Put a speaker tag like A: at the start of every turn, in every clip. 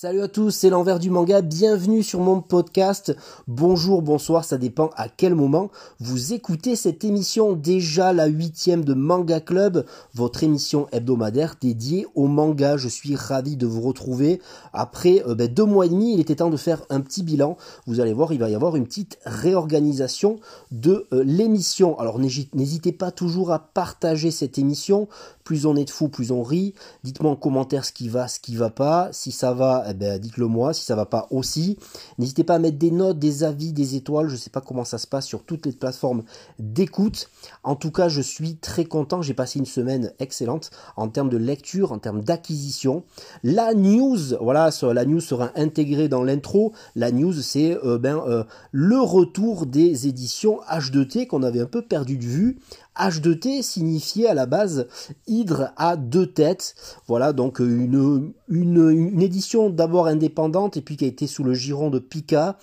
A: Salut à tous, c'est l'envers du manga, bienvenue sur mon podcast. Bonjour, bonsoir, ça dépend à quel moment vous écoutez cette émission, déjà la huitième de Manga Club, votre émission hebdomadaire dédiée au manga. Je suis ravi de vous retrouver. Après euh, ben, deux mois et demi, il était temps de faire un petit bilan. Vous allez voir, il va y avoir une petite réorganisation de euh, l'émission. Alors n'hésitez pas toujours à partager cette émission. Plus on est de fous, plus on rit. Dites-moi en commentaire ce qui va, ce qui va pas. Si ça va, eh ben, dites-le moi. Si ça va pas aussi, n'hésitez pas à mettre des notes, des avis, des étoiles. Je sais pas comment ça se passe sur toutes les plateformes d'écoute. En tout cas, je suis très content. J'ai passé une semaine excellente en termes de lecture, en termes d'acquisition. La news, voilà, la news sera intégrée dans l'intro. La news, c'est euh, ben, euh, le retour des éditions H2T qu'on avait un peu perdu de vue H2T signifiait à la base Hydre à deux têtes. Voilà donc une, une, une édition d'abord indépendante et puis qui a été sous le giron de Pika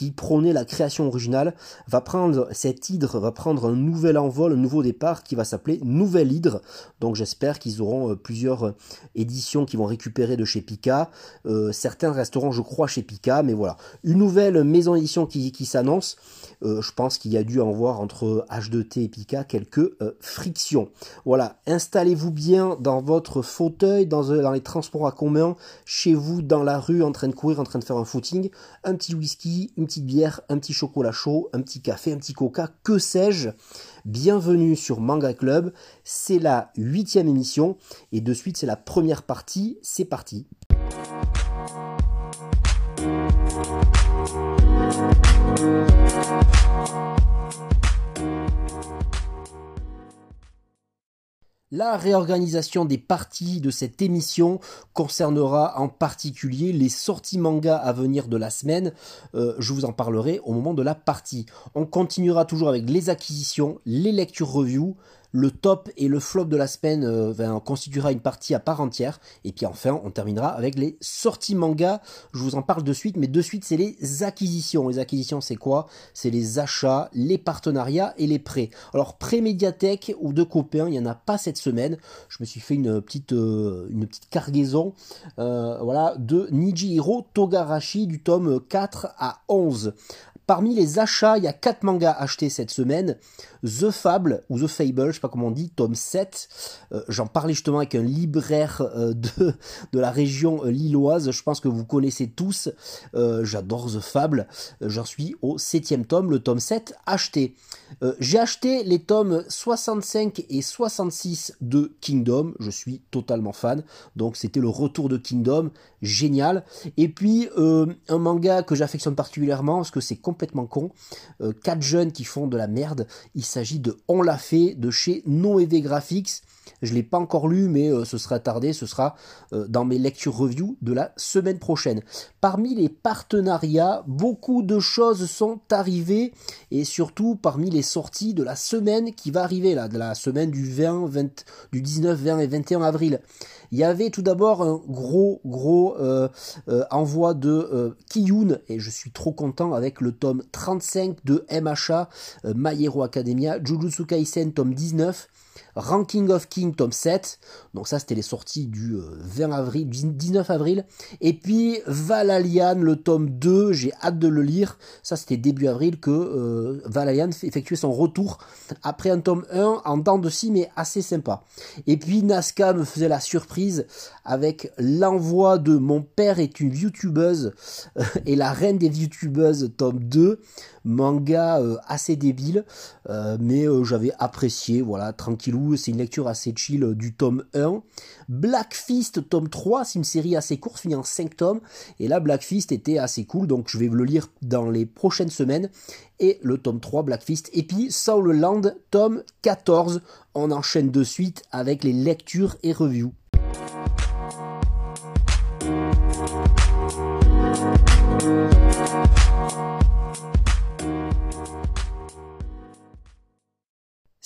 A: qui prônait la création originale, va prendre, cette hydre va prendre un nouvel envol, un nouveau départ qui va s'appeler Nouvelle Hydre. Donc j'espère qu'ils auront euh, plusieurs euh, éditions qui vont récupérer de chez Pika. Euh, certains resteront, je crois, chez Pika, mais voilà. Une nouvelle maison d'édition qui, qui s'annonce. je pense qu'il y a dû en voir entre H2T et Pika quelques frictions. Voilà, installez-vous bien dans votre fauteuil, dans, dans les transports à commun, chez vous, dans la rue, en train de courir, en train de faire un footing, un petit whisky, une petite bière, un petit chocolat chaud, un petit café, un petit coca, que sais-je. Bienvenue sur Manga Club, c'est la huitième émission et de suite c'est la première partie, c'est parti. La réorganisation des parties de cette émission concernera en particulier les sorties manga à venir de la semaine. Euh, je vous en parlerai au moment de la partie. On continuera toujours avec les acquisitions, les lectures reviews, le top et le flop de la semaine euh, constituera une partie à part entière. Et puis enfin, on terminera avec les sorties manga. Je vous en parle de suite, mais de suite, c'est les acquisitions. Les acquisitions, c'est quoi? C'est les achats, les partenariats et les prêts. Alors, pré-médiathèque ou de copains, il n'y en a pas cette semaine. Je me suis fait une petite, euh, une petite cargaison euh, voilà, de Nijihiro Togarashi du tome 4 à 11. Parmi les achats, il y a 4 mangas achetés cette semaine. The Fable, ou The Fable, je sais pas comment on dit, tome 7. Euh, j'en parlais justement avec un libraire euh, de, de la région euh, lilloise. Je pense que vous connaissez tous. J'adore The Fable. J'en suis au 7 tome, le tome 7 acheté. J'ai acheté les tomes 65 et 66 de Kingdom. Je suis totalement fan. Donc c'était le retour de Kingdom. Génial. Et puis un manga que j'affectionne particulièrement parce que c'est complètement con. quatre jeunes qui font de la merde. S'agit de On l'a fait de chez Noévé Graphics. Je ne l'ai pas encore lu, mais euh, ce sera tardé, ce sera euh, dans mes lectures review de la semaine prochaine. Parmi les partenariats, beaucoup de choses sont arrivées, et surtout parmi les sorties de la semaine qui va arriver, là, de la semaine du 20, 20 du 19, 20 et 21 avril. Il y avait tout d'abord un gros, gros euh, envoi de Kiyun, et je suis trop content avec le tome 35 de MHA, My Academia, Jujutsu Kaisen tome 19, Ranking of King tome 7. Donc ça c'était les sorties du 20 avril, 19 avril. Et puis Valalian le tome 2, j'ai hâte de le lire. Ça c'était début avril que euh, Valalian effectuait son retour après un tome 1 en temps de scie mais assez sympa. Et puis Nazca me faisait la surprise avec l'envoi de Mon père est une youtubeuse et la reine des youtubeuses tome 2 manga euh, assez débile euh, mais j'avais apprécié voilà tranquillou c'est une lecture assez chill du tome 1 Black Fist tome 3 c'est une série assez courte finie en 5 tomes et là Black Fist était assez cool donc je vais le lire dans les prochaines semaines. Et le tome 3 Black Fist et puis Soul Land tome 14 on enchaîne de suite avec les lectures et reviews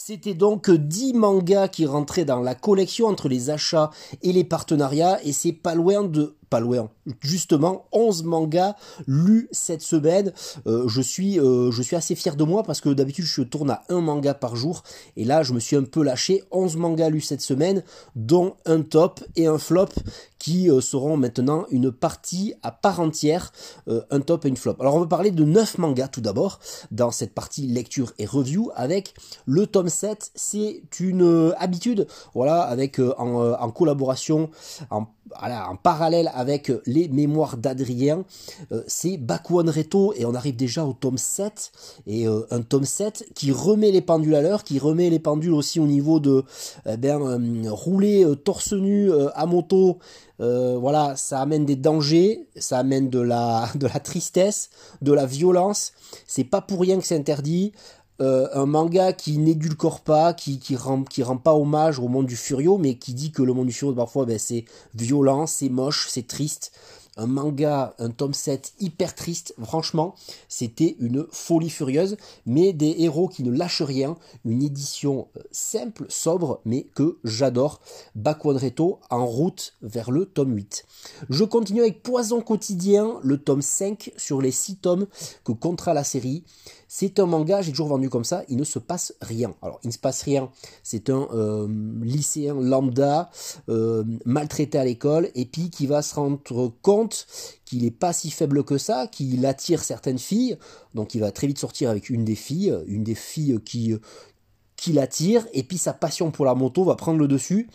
A: C'était donc 10 mangas qui rentraient dans la collection entre les achats et les partenariats et c'est pas loin de pas loin. Justement, 11 mangas lus cette semaine. Euh, je, suis, euh, je suis assez fier de moi parce que d'habitude je tourne à un manga par jour. Et là, je me suis un peu lâché. 11 mangas lus cette semaine, dont un top et un flop qui euh, seront maintenant une partie à part entière, un top et une flop. Alors on va parler de 9 mangas tout d'abord dans cette partie lecture et review avec le tome 7. C'est une habitude, voilà, avec en, en collaboration, en voilà, en parallèle avec les mémoires d'Adrien, euh, c'est Bakuan Reto et on arrive déjà au tome 7 et euh, un tome 7 qui remet les pendules à l'heure, qui remet les pendules aussi au niveau de eh euh, rouler torse nu à moto. voilà, ça amène des dangers, ça amène de la tristesse, de la violence. C'est pas pour rien que c'est interdit. Euh, un manga qui n'édulcore pas, qui, qui, rend, qui rend pas hommage au monde du Furio, mais qui dit que le monde du Furio, parfois, ben, c'est violent, c'est moche, c'est triste un manga, un tome 7 hyper triste. Franchement, c'était une folie furieuse, mais des héros qui ne lâchent rien. Une édition euh, simple, sobre, mais que j'adore. Baquadreto en route vers le tome 8. Je continue avec Poison quotidien, le tome 5 sur les 6 tomes que comptera la série. C'est un manga, j'ai toujours vendu comme ça, il ne se passe rien. Alors, il ne se passe rien, c'est un euh, lycéen lambda, euh, maltraité à l'école, et puis qui va se rendre compte qu'il n'est pas si faible que ça, qu'il attire certaines filles, donc il va très vite sortir avec une des filles, une des filles qui, qui l'attire, et puis sa passion pour la moto va prendre le dessus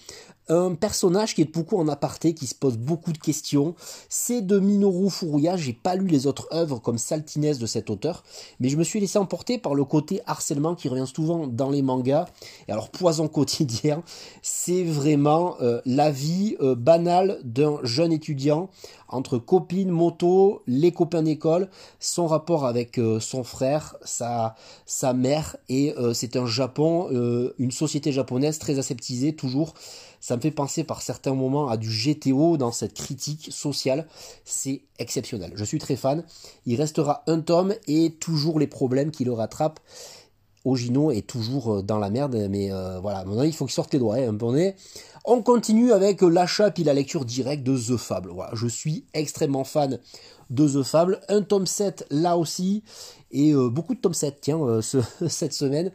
A: un personnage qui est beaucoup en aparté, qui se pose beaucoup de questions. C'est de Minoru Furuya. J'ai pas lu les autres œuvres comme Saltiness de cet auteur, mais je me suis laissé emporter par le côté harcèlement qui revient souvent dans les mangas. Et alors, Poison quotidien, c'est vraiment euh, la vie euh, banale d'un jeune étudiant entre copines, moto, les copains d'école, son rapport avec euh, son frère, sa mère, et c'est un Japon, une société japonaise très aseptisée, toujours ça me fait penser par certains moments à du GTO dans cette critique sociale. C'est exceptionnel. Je suis très fan. Il restera un tome et toujours les problèmes qui le rattrapent. Ogino est toujours euh, dans la merde, mais euh, voilà, maintenant il faut qu'il sorte les doigts. Hein, on continue avec l'achat puis la lecture directe de The Fable. Je suis extrêmement fan de The Fable. Un tome 7 là aussi, et euh, beaucoup de tome 7, tiens, cette semaine.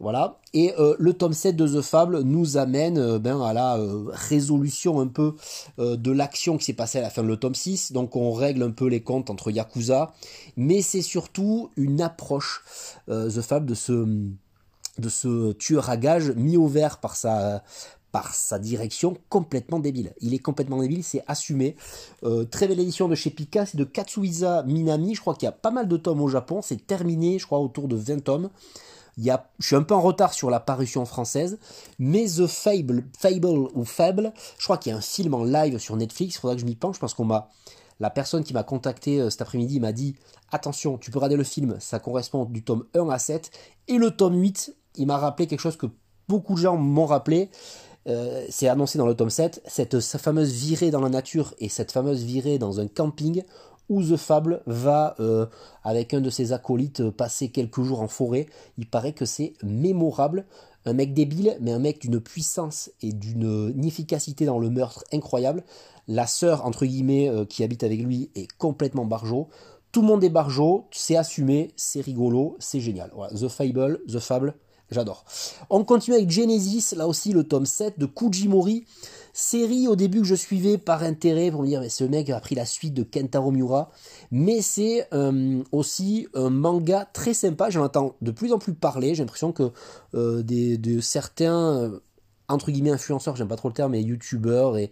A: Voilà. Et euh, le tome 7 de The Fable nous amène euh, ben, à la euh, résolution un peu de l'action qui s'est passée à la fin de le tome 6. Donc on règle un peu les comptes entre Yakuza. Mais c'est surtout une approche, The Fable, de ce, de ce tueur à gage mis au vert par sa, par sa direction complètement débile. Il est complètement débile, c'est assumé. très belle édition de chez Pika, c'est de Katsuhisa Minami. Je crois qu'il y a pas mal de tomes au Japon. C'est terminé, je crois, autour de 20 tomes. Il je suis un peu en retard sur la parution française, mais The Fable, Fable ou Fable, je crois qu'il y a un film en live sur Netflix, il faudra que je m'y penche parce qu'on m'a, la personne qui m'a contacté euh, cet après-midi m'a dit attention, tu peux regarder le film, ça correspond du tome 1 à 7, et le tome 8, il m'a rappelé quelque chose que beaucoup de gens m'ont rappelé, euh, c'est annoncé dans le tome 7, cette fameuse virée dans la nature et cette fameuse virée dans un camping où The Fable va, euh, avec un de ses acolytes, euh, passer quelques jours en forêt. Il paraît que c'est mémorable. Un mec débile, mais un mec d'une puissance et d'une efficacité dans le meurtre incroyable. La sœur, entre guillemets, qui habite avec lui est complètement barjo. Tout le monde est barjo, c'est assumé, c'est rigolo, c'est génial. The Fable, The Fable, j'adore. On continue avec Genesis, là aussi le tome 7 de Kujimori. Série au début que je suivais par intérêt pour me dire mais ce mec a pris la suite de Kentaro Miura, mais c'est euh, aussi un manga très sympa. J'en entends de plus en plus parler. J'ai l'impression que euh, certains euh, entre guillemets influenceurs, j'aime pas trop le terme, mais youtubeurs et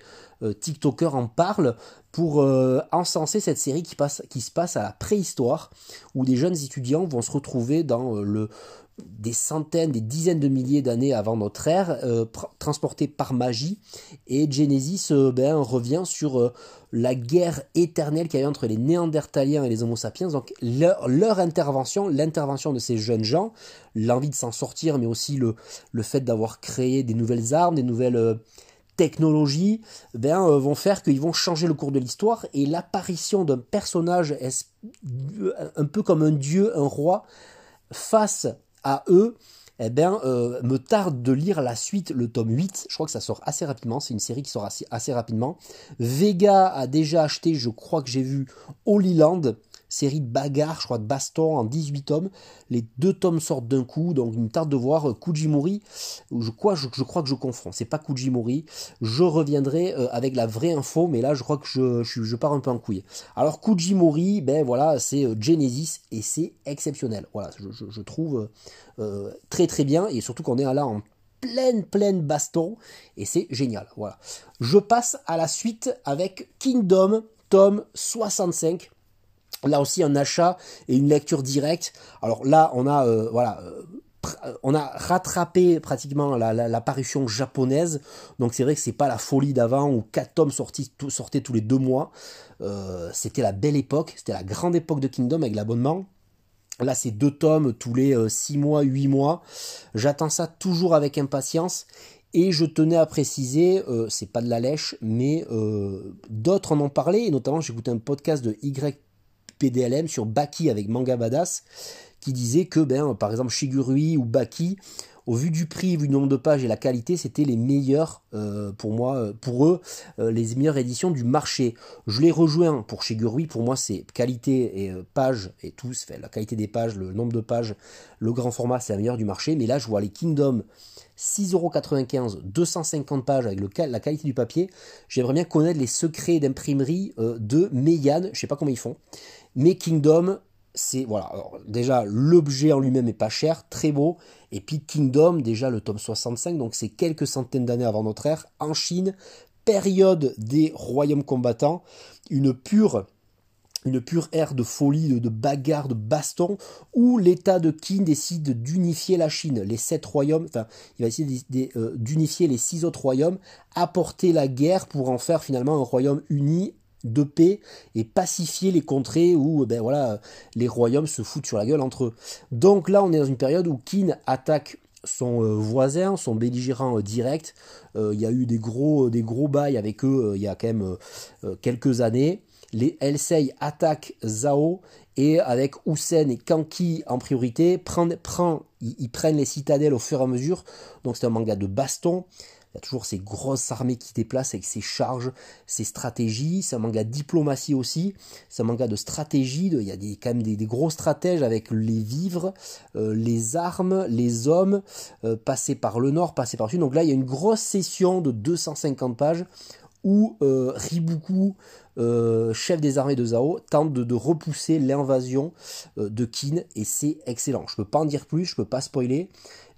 A: tiktokers en parlent pour encenser cette série qui se passe à la préhistoire, où des jeunes étudiants vont se retrouver dans le, des centaines, des dizaines de milliers d'années avant notre ère, euh, transportés par magie. Et Genesis euh, ben, revient sur euh, la guerre éternelle qu'il y a eu entre les Néandertaliens et les Homo sapiens. Donc leur, intervention, l'intervention de ces jeunes gens, l'envie de s'en sortir, mais aussi le, le fait d'avoir créé des nouvelles armes, des nouvelles technologies, ben, vont faire qu'ils vont changer le cours de l'histoire. Et l'apparition d'un personnage un peu comme un dieu, un roi, face à eux, eh bien, me tarde de lire la suite, le tome 8. Je crois que ça sort assez rapidement. C'est une série qui sort assez, assez rapidement. Vega a déjà acheté, je crois que j'ai vu Holy Land série de bagarres, je crois, de baston en 18 tomes. Les deux tomes sortent d'un coup, donc une tarde de voir euh, Kujimori. Je crois, je, crois que je confonds, c'est pas Kujimori. Je reviendrai euh, avec la vraie info, mais là je crois que je, je, pars un peu en couille. Alors Kujimori, ben voilà, c'est euh, Genesis et c'est exceptionnel. Voilà, je, trouve très très bien et surtout qu'on est là en pleine pleine baston et c'est génial. Voilà. Je passe à la suite avec Kingdom tome 65 Là aussi un achat et une lecture directe. Alors là, on a euh, euh, a rattrapé pratiquement la, parution japonaise. Donc c'est vrai que c'est pas la folie d'avant où quatre tomes sortaient tous les deux mois. Euh, c'était la belle époque, c'était la grande époque de Kingdom avec l'abonnement. Là, c'est deux tomes tous les six mois, huit mois. J'attends ça toujours avec impatience. Et je tenais à préciser, c'est pas de la lèche, mais d'autres en ont parlé, et notamment j'ai écouté un podcast de Y PDLM sur Baki avec Manga Badass qui disait que ben, par exemple Shigurui ou Baki au vu du prix, vu du nombre de pages et la qualité, c'était les meilleurs euh, pour moi, euh, pour eux, euh, les meilleures éditions du marché. Je les rejoins pour Shigurui, pour moi c'est qualité et pages et tout, fait, la qualité des pages, le nombre de pages, le grand format, c'est la meilleure du marché. Mais là, je vois les Kingdom 6,95€, 250 pages avec le, la qualité du papier. J'aimerais bien connaître les secrets d'imprimerie de Meian, je sais pas comment ils font. Mais Kingdom, c'est voilà. déjà l'objet en lui-même est pas cher, très beau. Et puis Kingdom, déjà le tome 65, donc c'est quelques centaines d'années avant notre ère, en Chine, période des royaumes combattants, une pure une pure ère de folie, de, de bagarre, de baston, où l'État de Qin décide d'unifier la Chine, les sept royaumes, enfin, il va essayer euh, d'unifier les six autres royaumes, apporter la guerre pour en faire finalement un royaume uni de paix et pacifier les contrées où ben voilà les royaumes se foutent sur la gueule entre eux. Donc là on est dans une période où Qin attaque son euh, voisin, son belligérant euh, direct. Euh, il y a eu des gros, des gros bails avec eux il y a quand même quelques années. Les Elsei attaquent Zhao et avec Hussein et Kanki en priorité, prend, prend, ils prennent les citadelles au fur et à mesure. Donc c'est un manga de baston. Il y a toujours ces grosses armées qui déplacent avec ses charges, ses stratégies. Un manga de diplomatie aussi. Un manga de stratégie. il y a des, quand même des, gros stratèges avec les vivres, euh, les armes, les hommes, euh, passer par le nord, passer par le sud. Donc là, il y a une grosse session de 250 pages où euh, Ribuku, chef des armées de Zhao, tente de, repousser l'invasion de Qin et c'est excellent. Je peux pas en dire plus, je peux pas spoiler,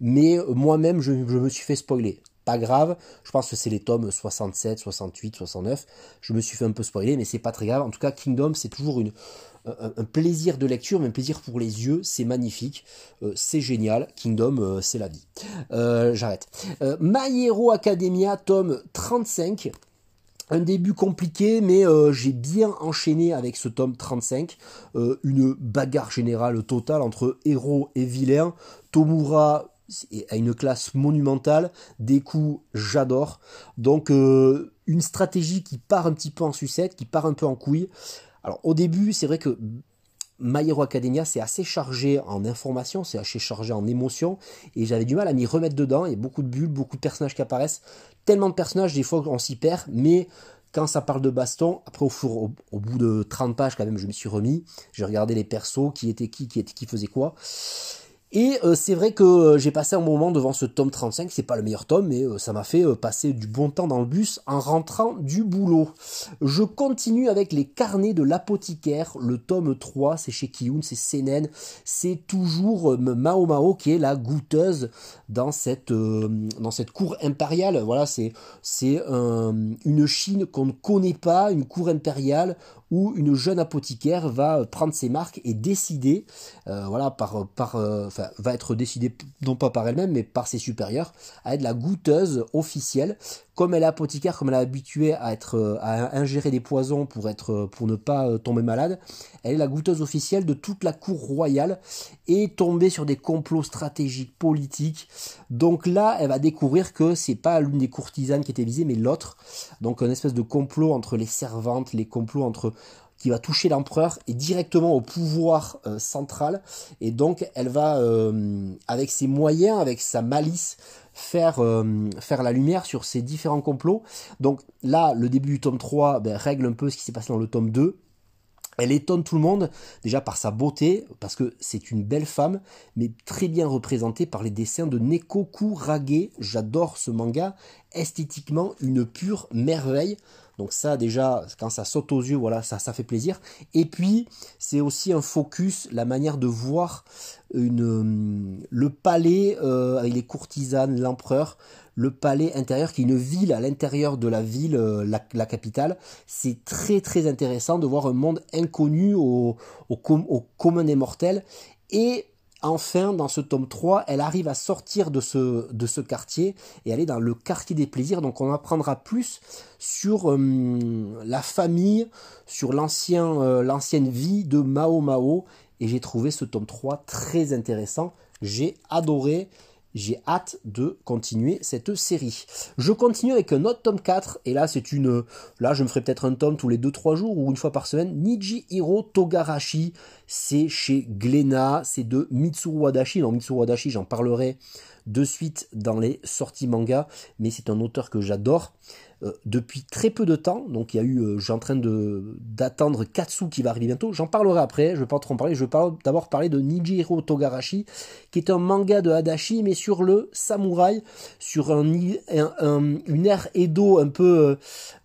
A: mais moi-même je, me suis fait spoiler pas grave. Je pense que c'est les tomes 67, 68, 69. Je me suis fait un peu spoiler, mais c'est pas très grave. En tout cas, Kingdom, c'est toujours un, plaisir de lecture, mais un plaisir pour les yeux. C'est magnifique. Euh, c'est génial. Kingdom, euh, c'est la vie. Euh, j'arrête. My Hero Academia, tome 35. Un début compliqué, mais j'ai bien enchaîné avec ce tome 35. une bagarre générale totale entre héros et vilains. Tomura à une classe monumentale, des coups j'adore. Donc euh, une stratégie qui part un petit peu en sucette, qui part un peu en couille. Alors au début, c'est vrai que My Academia, c'est assez chargé en information, c'est assez chargé en émotion, et j'avais du mal à m'y remettre dedans. Il y a beaucoup de bulles, beaucoup de personnages qui apparaissent, tellement de personnages, des fois on s'y perd, mais quand ça parle de baston, après au, bout de 30 pages quand même, je me suis remis, j'ai regardé les persos, qui étaient qui, qui, était, qui faisait quoi. Et euh, c'est vrai que euh, j'ai passé un moment devant ce tome 35, c'est pas le meilleur tome, mais euh, ça m'a fait passer du bon temps dans le bus en rentrant du boulot. Je continue avec les carnets de l'apothicaire, le tome 3, c'est chez Kiyun, c'est Senen, c'est toujours Mao Mao qui est la goûteuse dans cette, cour impériale. Voilà, c'est une Chine qu'on ne connaît pas, une cour impériale où une jeune apothicaire va prendre ses marques et décider, euh, voilà, par, euh, va être décidée non pas par elle-même, mais par ses supérieurs, à être la goûteuse officielle comme elle est apothicaire, comme elle est habituée à euh, ingérer des poisons pour être euh, pour ne pas euh, tomber malade, elle est la goûteuse officielle de toute la cour royale et tomber sur des complots stratégiques politiques. Donc là, elle va découvrir que c'est pas l'une des courtisanes qui était visée, mais l'autre. Donc un espèce de complot entre les servantes, les complots entre qui va toucher l'empereur et directement au pouvoir central. Et donc, elle va, avec ses moyens, avec sa malice, faire, euh, faire la lumière sur ces différents complots. Donc là, le début du tome 3 ben, règle un peu ce qui s'est passé dans le tome 2. Elle étonne tout le monde, déjà par sa beauté, parce que c'est une belle femme, mais très bien représentée par les dessins de Neko Kurage. J'adore ce manga, esthétiquement une pure merveille. Donc ça déjà, quand ça saute aux yeux, voilà, ça, fait plaisir. Et puis, c'est aussi un focus, la manière de voir une, le palais euh, avec les courtisanes, l'empereur, le palais intérieur qui est une ville à l'intérieur de la ville, euh, la, capitale. C'est très très intéressant de voir un monde inconnu au, au, au commun des mortels. Et enfin, dans ce tome 3, elle arrive à sortir de ce, quartier et aller dans le quartier des plaisirs. Donc on apprendra plus sur euh, la famille, sur l'ancien, euh, l'ancienne vie de Mao Mao. Et j'ai trouvé ce tome 3 très intéressant. J'ai adoré j'ai hâte de continuer cette série. Je continue avec un autre tome 4, et là c'est une... Là je me ferai peut-être un tome tous les 2-3 jours ou une fois par semaine. Niji Hiro Togarashi, c'est chez Glénat, c'est de Mitsuru Wadashi. Non, Mitsuru Wadashi, j'en parlerai de suite dans les sorties manga, mais c'est un auteur que j'adore. Euh, depuis très peu de temps. Donc il y a eu, euh, j'ai en train de d'attendre Katsu qui va arriver bientôt. J'en parlerai après. Je vais pas trop en parler. Je vais d'abord parler de Nijiro Togarashi, qui est un manga de Hadashi, mais sur le samouraï, sur un, une ère Edo un peu euh,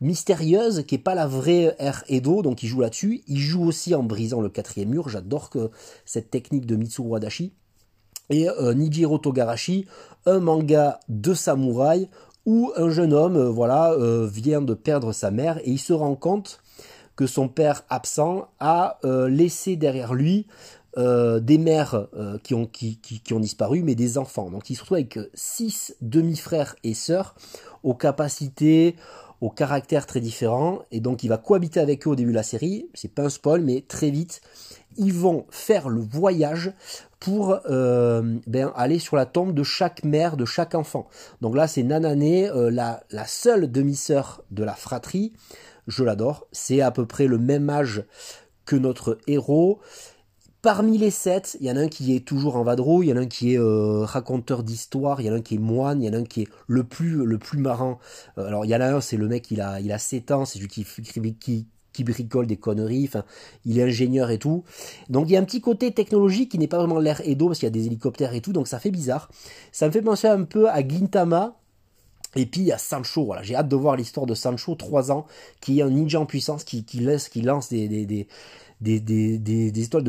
A: mystérieuse, qui est pas la vraie ère Edo. Donc il joue là-dessus. Il joue aussi en brisant le quatrième mur. J'adore cette technique de Mitsuru Hadashi. Et Nijiro Togarashi, un manga de samouraï où un jeune homme euh, voilà, euh, vient de perdre sa mère et il se rend compte que son père absent a euh, laissé derrière lui des mères qui, ont, qui, ont disparu, mais des enfants. Donc il se retrouve avec six demi-frères et sœurs aux capacités, aux caractères très différents, et donc il va cohabiter avec eux au début de la série. C'est pas un spoil, mais très vite, ils vont faire le voyage pour euh, ben, aller sur la tombe de chaque mère, de chaque enfant. Donc là, c'est Nanané, euh, la, seule demi-sœur de la fratrie. Je l'adore. C'est à peu près le même âge que notre héros. Parmi les sept, il y en a un qui est toujours en vadrouille, il y en a un qui est euh, raconteur d'histoire, il y en a un qui est moine, il y en a un qui est le plus le plus marrant. alors il y en a un, c'est le mec, il a il a 7 ans, c'est qui, qui bricole des conneries, il est ingénieur et tout. Donc il y a un petit côté technologique qui n'est pas vraiment l'air Edo parce qu'il y a des hélicoptères et tout, donc ça fait bizarre. Ça me fait penser un peu à Gintama. Et puis a Sancho, voilà, j'ai hâte de voir l'histoire de Sancho, 3 ans, qui est un ninja en puissance, qui, laisse, qui lance des, des, de, des étoiles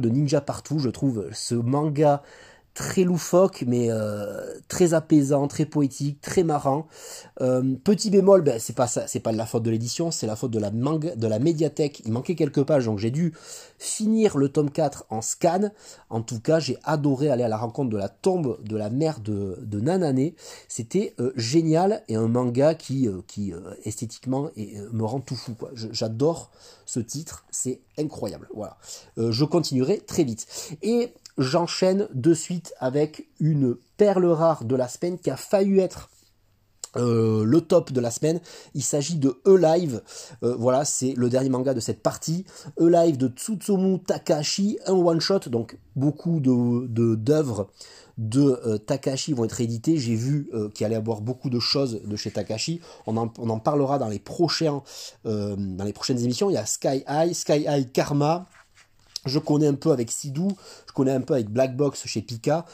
A: de ninja partout. Je trouve ce manga très loufoque, mais euh, très apaisant, très poétique, très marrant. Euh, petit bémol, ben, c'est pas c'est pas la faute de l'édition, c'est la faute de la manga, de la médiathèque. Il manquait quelques pages, donc j'ai dû finir le tome 4 en scan. En tout cas, j'ai adoré aller à la rencontre de la tombe de la mère de, de Nanane. C'était euh, génial et un manga qui, qui esthétiquement me rend tout fou. J'adore ce titre, c'est incroyable. Voilà. je continuerai très vite. Et j'enchaîne de suite avec une perle rare de la semaine qui a failli être euh, le top de la semaine, il s'agit de E-Live, euh, voilà c'est le dernier manga de cette partie, E-Live de Tsutsumu Takashi, un one-shot, donc beaucoup de d'œuvres de, euh, Takashi vont être éditées, j'ai vu qu'il allait y avoir beaucoup de choses de chez Takashi, on en, parlera dans les prochaines émissions, il y a Sky High, Sky High Karma, je connais un peu avec Sidou, je connais un peu avec Black Box chez Pika.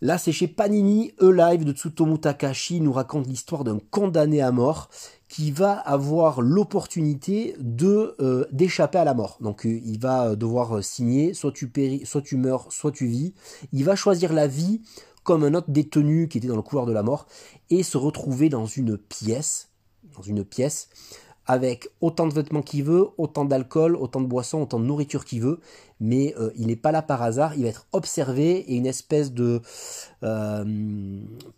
A: Là, c'est chez Panini, E-Live de Tsutomu Takashi nous raconte l'histoire d'un condamné à mort qui va avoir l'opportunité de euh, d'échapper à la mort. Donc euh, il va devoir signer, soit tu péris, soit tu meurs, soit tu vis. Il va choisir la vie comme un autre détenu qui était dans le couloir de la mort et se retrouver dans une pièce, dans une pièce avec autant de vêtements qu'il veut, autant d'alcool, autant de boissons, autant de nourriture qu'il veut, mais euh, il n'est pas là par hasard, il va être observé et une espèce de euh,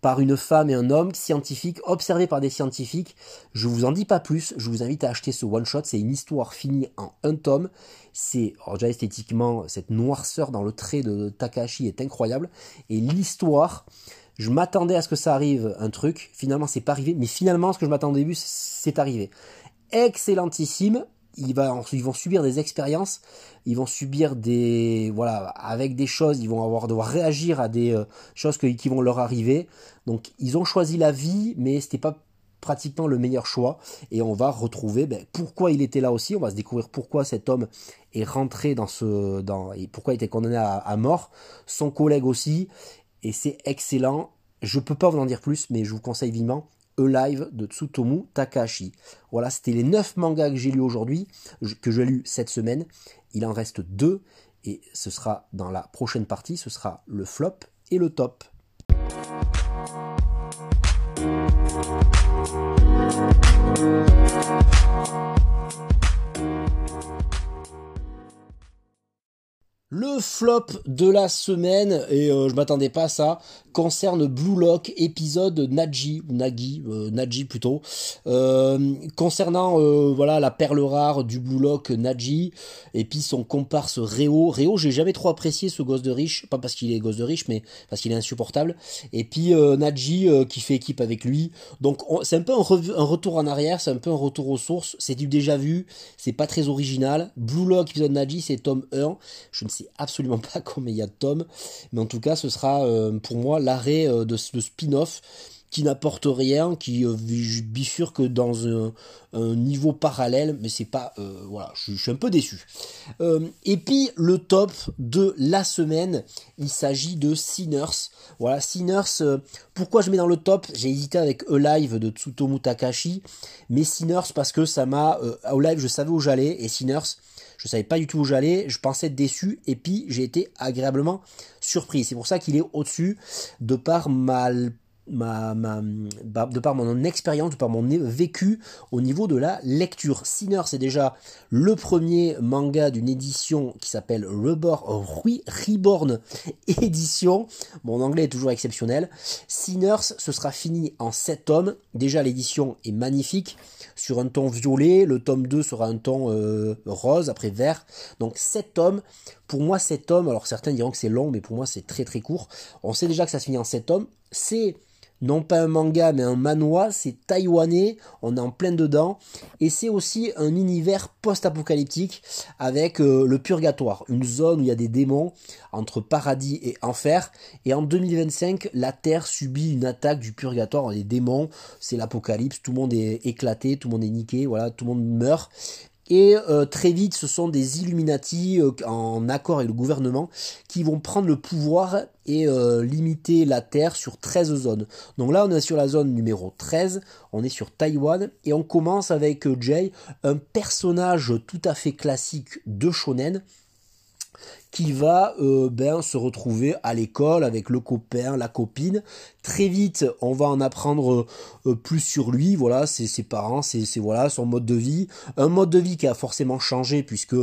A: par une femme et un homme scientifique, observé par des scientifiques. Je vous en dis pas plus, je vous invite à acheter ce one shot, c'est une histoire finie en un tome. C'est déjà esthétiquement cette noirceur dans le trait de Takahashi est incroyable. Et l'histoire je m'attendais à ce que ça arrive un truc, finalement c'est pas arrivé, mais finalement ce que je m'attendais au début c'est arrivé excellentissime. ils vont subir des expériences, ils vont subir des voilà avec des choses, ils vont avoir devoir réagir à des euh, choses qui vont leur arriver. Donc ils ont choisi la vie, mais c'était pas pratiquement le meilleur choix. Et on va retrouver ben, pourquoi il était là aussi. On va se découvrir pourquoi cet homme est rentré dans ce dans et pourquoi il était condamné à, mort. Son collègue aussi. Et c'est excellent. Je peux pas vous en dire plus, mais je vous conseille vivement. E-Live de Tsutomu Takahashi. Voilà, c'était les 9 mangas que j'ai lus aujourd'hui, que j'ai lus cette semaine. Il en reste deux et ce sera dans la prochaine partie, ce sera le flop et le top. Le flop de la semaine, et euh, je m'attendais pas à ça, concerne Blue Lock, épisode Naji, ou Nagi, euh, plutôt. Euh, concernant voilà la perle rare du Blue Lock, Naji, et puis son comparse Réo. Réo, j'ai jamais trop apprécié ce gosse de riche, pas parce qu'il est gosse de riche, mais parce qu'il est insupportable. Et puis Naji qui fait équipe avec lui. Donc c'est un peu un, un, retour en arrière, c'est un peu un retour aux sources. C'est du déjà vu, c'est pas très original. Blue Lock, épisode Naji, c'est tome 1. Je ne sais absolument pas combien il y a de tomes, mais en tout cas, ce sera euh, pour moi l'arrêt euh, de ce spin-off qui n'apporte rien, qui euh, bifurque dans un, niveau parallèle, mais c'est pas voilà, je, suis un peu déçu. et puis le top de la semaine, il s'agit de Sinners. Voilà, Sinners. pourquoi je mets dans le top? J'ai hésité avec A Live de Tsutomu Takashi, mais Sinners parce que ça m'a au live, je savais où j'allais et Sinners je savais pas du tout où j'allais, je pensais être déçu et puis j'ai été agréablement surpris. C'est pour ça qu'il est au-dessus de par ma Bah, de par mon expérience, de par mon vécu au niveau de la lecture. Sinner, c'est déjà le premier manga d'une édition qui s'appelle Reborn édition. Mon anglais est toujours exceptionnel. Sinners, ce sera fini en 7 tomes. Déjà, l'édition est magnifique sur un ton violet. Le tome 2 sera un ton euh, rose, après vert. Donc 7 tomes. Pour moi, 7 tomes, alors certains diront que c'est long, mais pour moi, c'est très très court. On sait déjà que ça se finit en 7 tomes. C'est non pas un manga mais un manhwa, c'est taïwanais, on est en plein dedans, et c'est aussi un univers post-apocalyptique avec euh, le purgatoire, une zone où il y a des démons entre paradis et enfer, et en 2025 la Terre subit une attaque du purgatoire, des démons, c'est l'apocalypse, tout le monde est éclaté, tout le monde est niqué, voilà, tout le monde meurt, et euh, très vite, ce sont des Illuminati euh, en accord avec le gouvernement qui vont prendre le pouvoir et euh, limiter la Terre sur 13 zones. Donc là, on est sur la zone numéro 13, on est sur Taïwan et on commence avec Jay, un personnage tout à fait classique de shonen qui va euh, ben, se retrouver à l'école avec le copain, la copine. Très vite, on va en apprendre euh, plus sur lui, voilà, c'est ses parents, c'est voilà son mode de vie. Un mode de vie qui a forcément changé puisque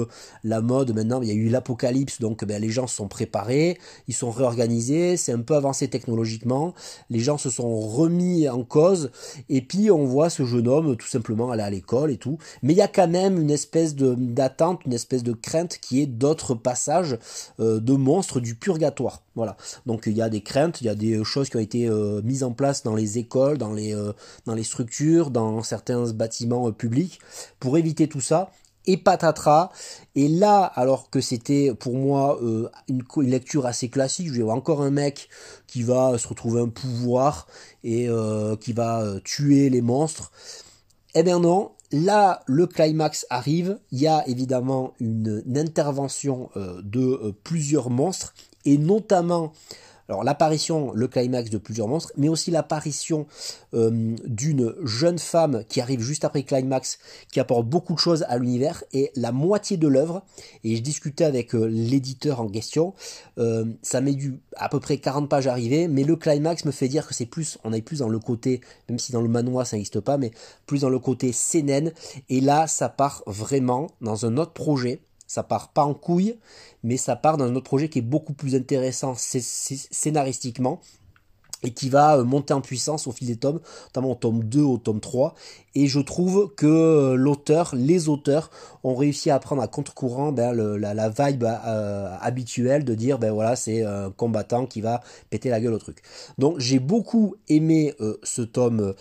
A: la mode maintenant, il y a eu l'apocalypse, donc ben, les gens se sont préparés, ils sont réorganisés, c'est un peu avancé technologiquement, les gens se sont remis en cause, et puis on voit ce jeune homme tout simplement aller à l'école et tout. Mais il y a quand même une espèce d'attente, une espèce de crainte qui est d'autres passages de monstres du purgatoire. Voilà. Donc il y a des craintes, il y a des choses qui ont été euh, mises en place dans les écoles, dans les, euh, dans les structures, dans certains bâtiments publics pour éviter tout ça et patatras. Et là, alors que c'était pour moi une, lecture assez classique, je vais voir encore un mec qui va se retrouver un pouvoir et qui va tuer les monstres. Eh bien non, Là, le climax arrive. Il y a évidemment une, intervention euh, de euh, plusieurs monstres et notamment alors l'apparition, le climax de plusieurs monstres, mais aussi l'apparition euh, d'une jeune femme qui arrive juste après climax, qui apporte beaucoup de choses à l'univers, et la moitié de l'œuvre, et je discutais avec euh, l'éditeur en question, euh, ça met du à peu près 40 pages à arriver, mais le climax me fait dire que c'est plus, on est plus dans le côté, même si dans le manoir ça n'existe pas, mais plus dans le côté CNN, et là ça part vraiment dans un autre projet, ça part pas en couille, mais ça part dans un autre projet qui est beaucoup plus intéressant scénaristiquement et qui va euh, monter en puissance au fil des tomes, notamment au tome 2, au tome 3. Et je trouve que euh, l'auteur, les auteurs, ont réussi à prendre à contre-courant ben, la, vibe euh, habituelle de dire, ben voilà, c'est un combattant qui va péter la gueule au truc. Donc j'ai beaucoup aimé ce tome,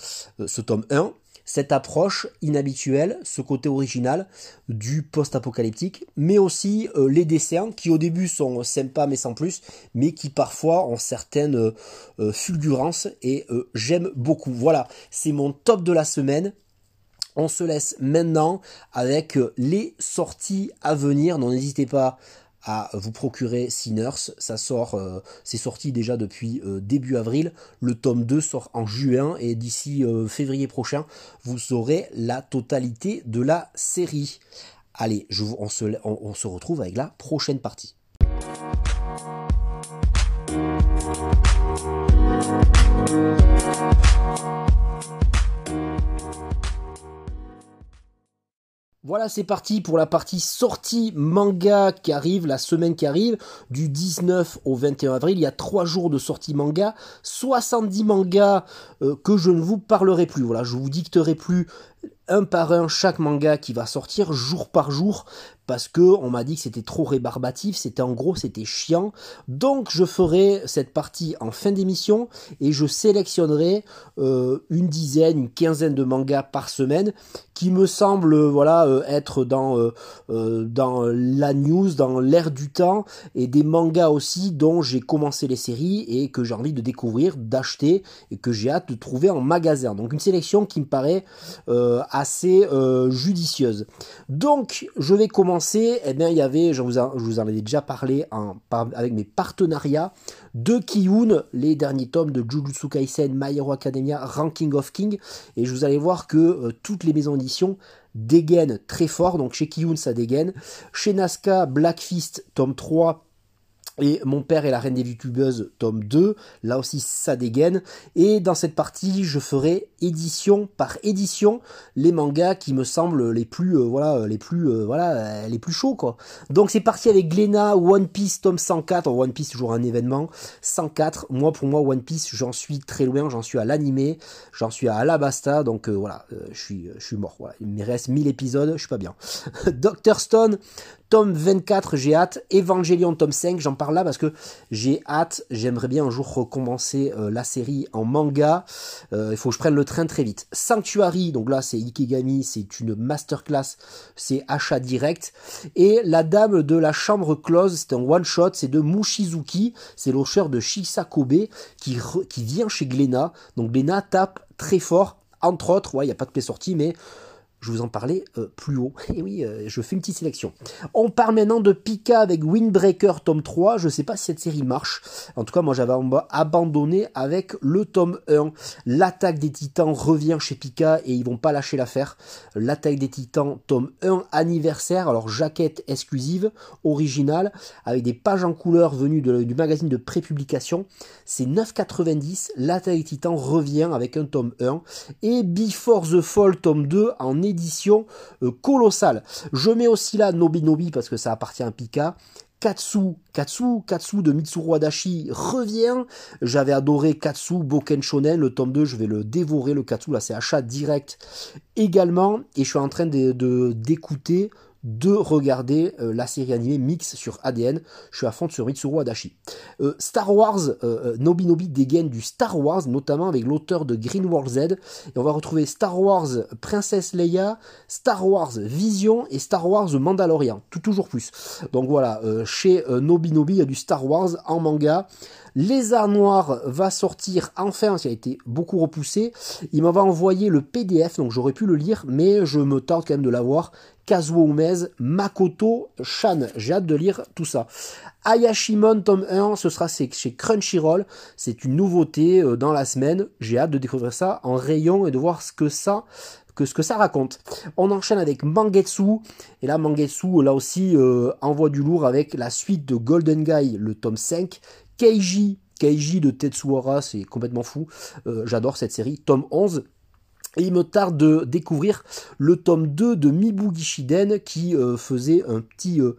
A: ce tome 1 cette approche inhabituelle, ce côté original du post-apocalyptique, mais aussi euh, les dessins qui au début sont sympas mais sans plus, mais qui parfois ont certaines euh, fulgurances et j'aime beaucoup. Voilà, c'est mon top de la semaine. On se laisse maintenant avec les sorties à venir. n'hésitez pas à vous procurer Sinners. Ça sort, euh, c'est sorti déjà depuis euh, début avril. Le tome 2 sort en juin et d'ici euh, février prochain, vous aurez la totalité de la série. Allez, je on, se, on se retrouve avec la prochaine partie. Voilà, c'est parti pour la partie sortie manga qui arrive, la semaine qui arrive, du 19 au 21 avril. Il y a trois jours de sortie manga, 70 mangas euh, que je ne vous parlerai plus. Voilà, je vous dicterai plus un par un chaque manga qui va sortir jour par jour parce que on m'a dit que c'était trop rébarbatif, c'était en gros c'était chiant. Donc je ferai cette partie en fin d'émission et je sélectionnerai euh, une dizaine, une quinzaine de mangas par semaine qui me semblent voilà euh, être dans euh, dans la news, dans l'air du temps et des mangas aussi dont j'ai commencé les séries et que j'ai envie de découvrir, d'acheter et que j'ai hâte de trouver en magasin. Donc une sélection qui me paraît assez judicieuse. Donc je vais commencer eh bien, il y avait, je vous, en, je vous en avais déjà parlé avec mes partenariats de Kiyun, les derniers tomes de Jujutsu Kaisen, My Academia, Ranking of King, et je vous allez voir que euh, toutes les maisons d'édition dégainent très fort, donc chez Kiyun ça dégaine, chez Nazca, Black Fist, tome 3, et Mon père et la reine des youtubeuses, tome 2, là aussi ça dégaine. Et dans cette partie, je ferai édition par édition les mangas qui me semblent les plus, euh, voilà, les plus, euh, voilà, les plus chauds, quoi. Donc c'est parti avec Glena, One Piece, tome 104. One Piece, toujours un événement. 104. Moi, pour moi, One Piece, j'en suis très loin. J'en suis à l'animé. J'en suis à Alabasta. Donc euh, voilà, je suis, je mort. Il me reste 1000 épisodes. Je suis pas bien. Doctor Stone, tome 24, j'ai hâte. Evangelion, tome 5, j'en là parce que j'ai hâte. J'aimerais bien un jour recommencer euh, la série en manga. Euh, il faut que je prenne le train très vite. Sanctuary, donc là c'est Ikigami, c'est une masterclass, c'est achat direct. Et La Dame de la Chambre Close, c'est un one-shot, c'est de Mushizuki, c'est l'auteur de Shisakobe qui, qui vient chez Glena. Donc Glena tape très fort, entre autres, ouais, il n'y a pas de paix sortie, mais je vous en parlais euh, plus haut. Et oui, euh, je fais une petite sélection. On part maintenant de Pika avec Windbreaker tome 3. Je ne sais pas si cette série marche. En tout cas, moi j'avais abandonné avec le tome 1. L'attaque des titans revient chez Pika et ils vont pas lâcher l'affaire. L'attaque des titans tome 1 anniversaire. Alors jaquette exclusive, originale, avec des pages en couleur venues du magazine de prépublication. C'est 9,90. L'attaque des titans revient avec un tome 1. Et Before the Fall tome 2 en édition euh, colossale. Je mets aussi là Nobi Nobi parce que ça appartient à Pika. Katsu, Katsu, Katsu de Mitsuru Adachi revient. J'avais adoré Katsu, Boken Shonen, le tome 2, je vais le dévorer, le Katsu, là c'est achat direct également. Et je suis en train de d'écouter de regarder euh, la série animée Mix sur ADN. Je suis à fond sur Mitsuru Adachi. Euh, Star Wars, euh, Nobinobi dégaine du Star Wars, notamment avec l'auteur de Green World Z. Et on va retrouver Star Wars Princesse Leia, Star Wars Vision et Star Wars Mandalorian. Tout toujours plus. Donc voilà, chez Nobinobi, il y a du Star Wars en manga. Lézard Noir va sortir enfin, ça a été beaucoup repoussé. Il m'avait envoyé le PDF, donc j'aurais pu le lire, mais je me tente quand même de l'avoir. Kazuo Umez, Makoto Shan. J'ai hâte de lire tout ça. Ayashimon tome 1, ce sera chez Crunchyroll. C'est une nouveauté euh, dans la semaine. J'ai hâte de découvrir ça en rayon et de voir ce que ça raconte. On enchaîne avec Mangetsu, et là Mangetsu, là aussi, euh, envoie du lourd avec la suite de Golden Guy, le tome 5, Keiji, Keiji de Tetsuhara, c'est complètement fou, euh, j'adore cette série, tome 11, et il me tarde de découvrir le tome 2 de Mibugi Shiden qui euh, faisait un petit, euh,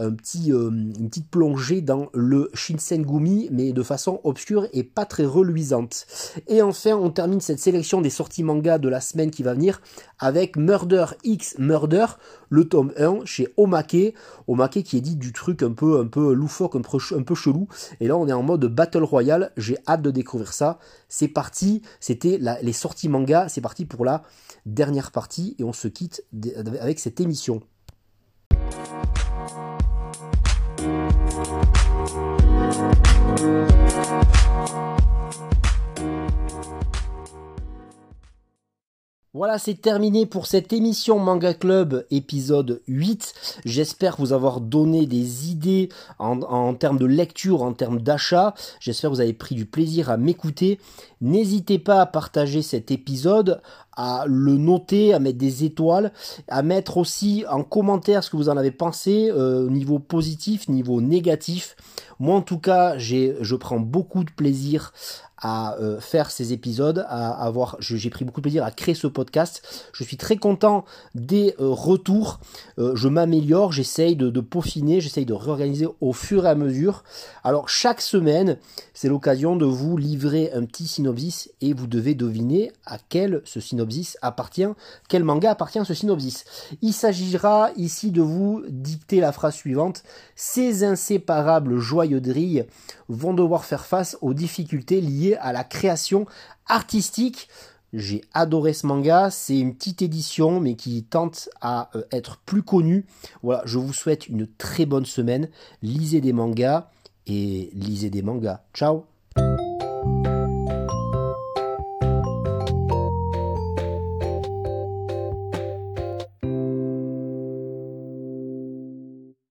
A: euh, une petite plongée dans le Shinsengumi, mais de façon obscure et pas très reluisante. Et enfin, on termine cette sélection des sorties manga de la semaine qui va venir avec Murder X Murder, le tome 1 chez Omake. Omake qui est dit du truc un peu, un peu loufoque, un peu, un peu chelou. Et là, on est en mode Battle Royale. J'ai hâte de découvrir ça. C'est parti. C'était les sorties manga c'est parti pour la dernière partie et on se quitte avec cette émission. Voilà, c'est terminé pour cette émission Manga Club épisode 8. J'espère vous avoir donné des idées en, termes de lecture, en termes d'achat. J'espère que vous avez pris du plaisir à m'écouter. N'hésitez pas à partager cet épisode, à le noter, à mettre des étoiles, à mettre aussi en commentaire ce que vous en avez pensé, euh, niveau positif, niveau négatif. Moi en tout cas, je prends beaucoup de plaisir à euh, faire ces épisodes, à avoir, j'ai pris beaucoup de plaisir à créer ce podcast. Je suis très content des euh, retours. Je m'améliore, j'essaye de, de, peaufiner, j'essaye de réorganiser au fur et à mesure. Alors chaque semaine, c'est l'occasion de vous livrer un petit et vous devez deviner à quel ce synopsis appartient, quel manga appartient ce synopsis. Il s'agira ici de vous dicter la phrase suivante. Ces inséparables joyeux drilles vont devoir faire face aux difficultés liées à la création artistique. J'ai adoré ce manga, c'est une petite édition mais qui tente à euh, être plus connue. Voilà, je vous souhaite une très bonne semaine. Lisez des mangas et lisez des mangas. Ciao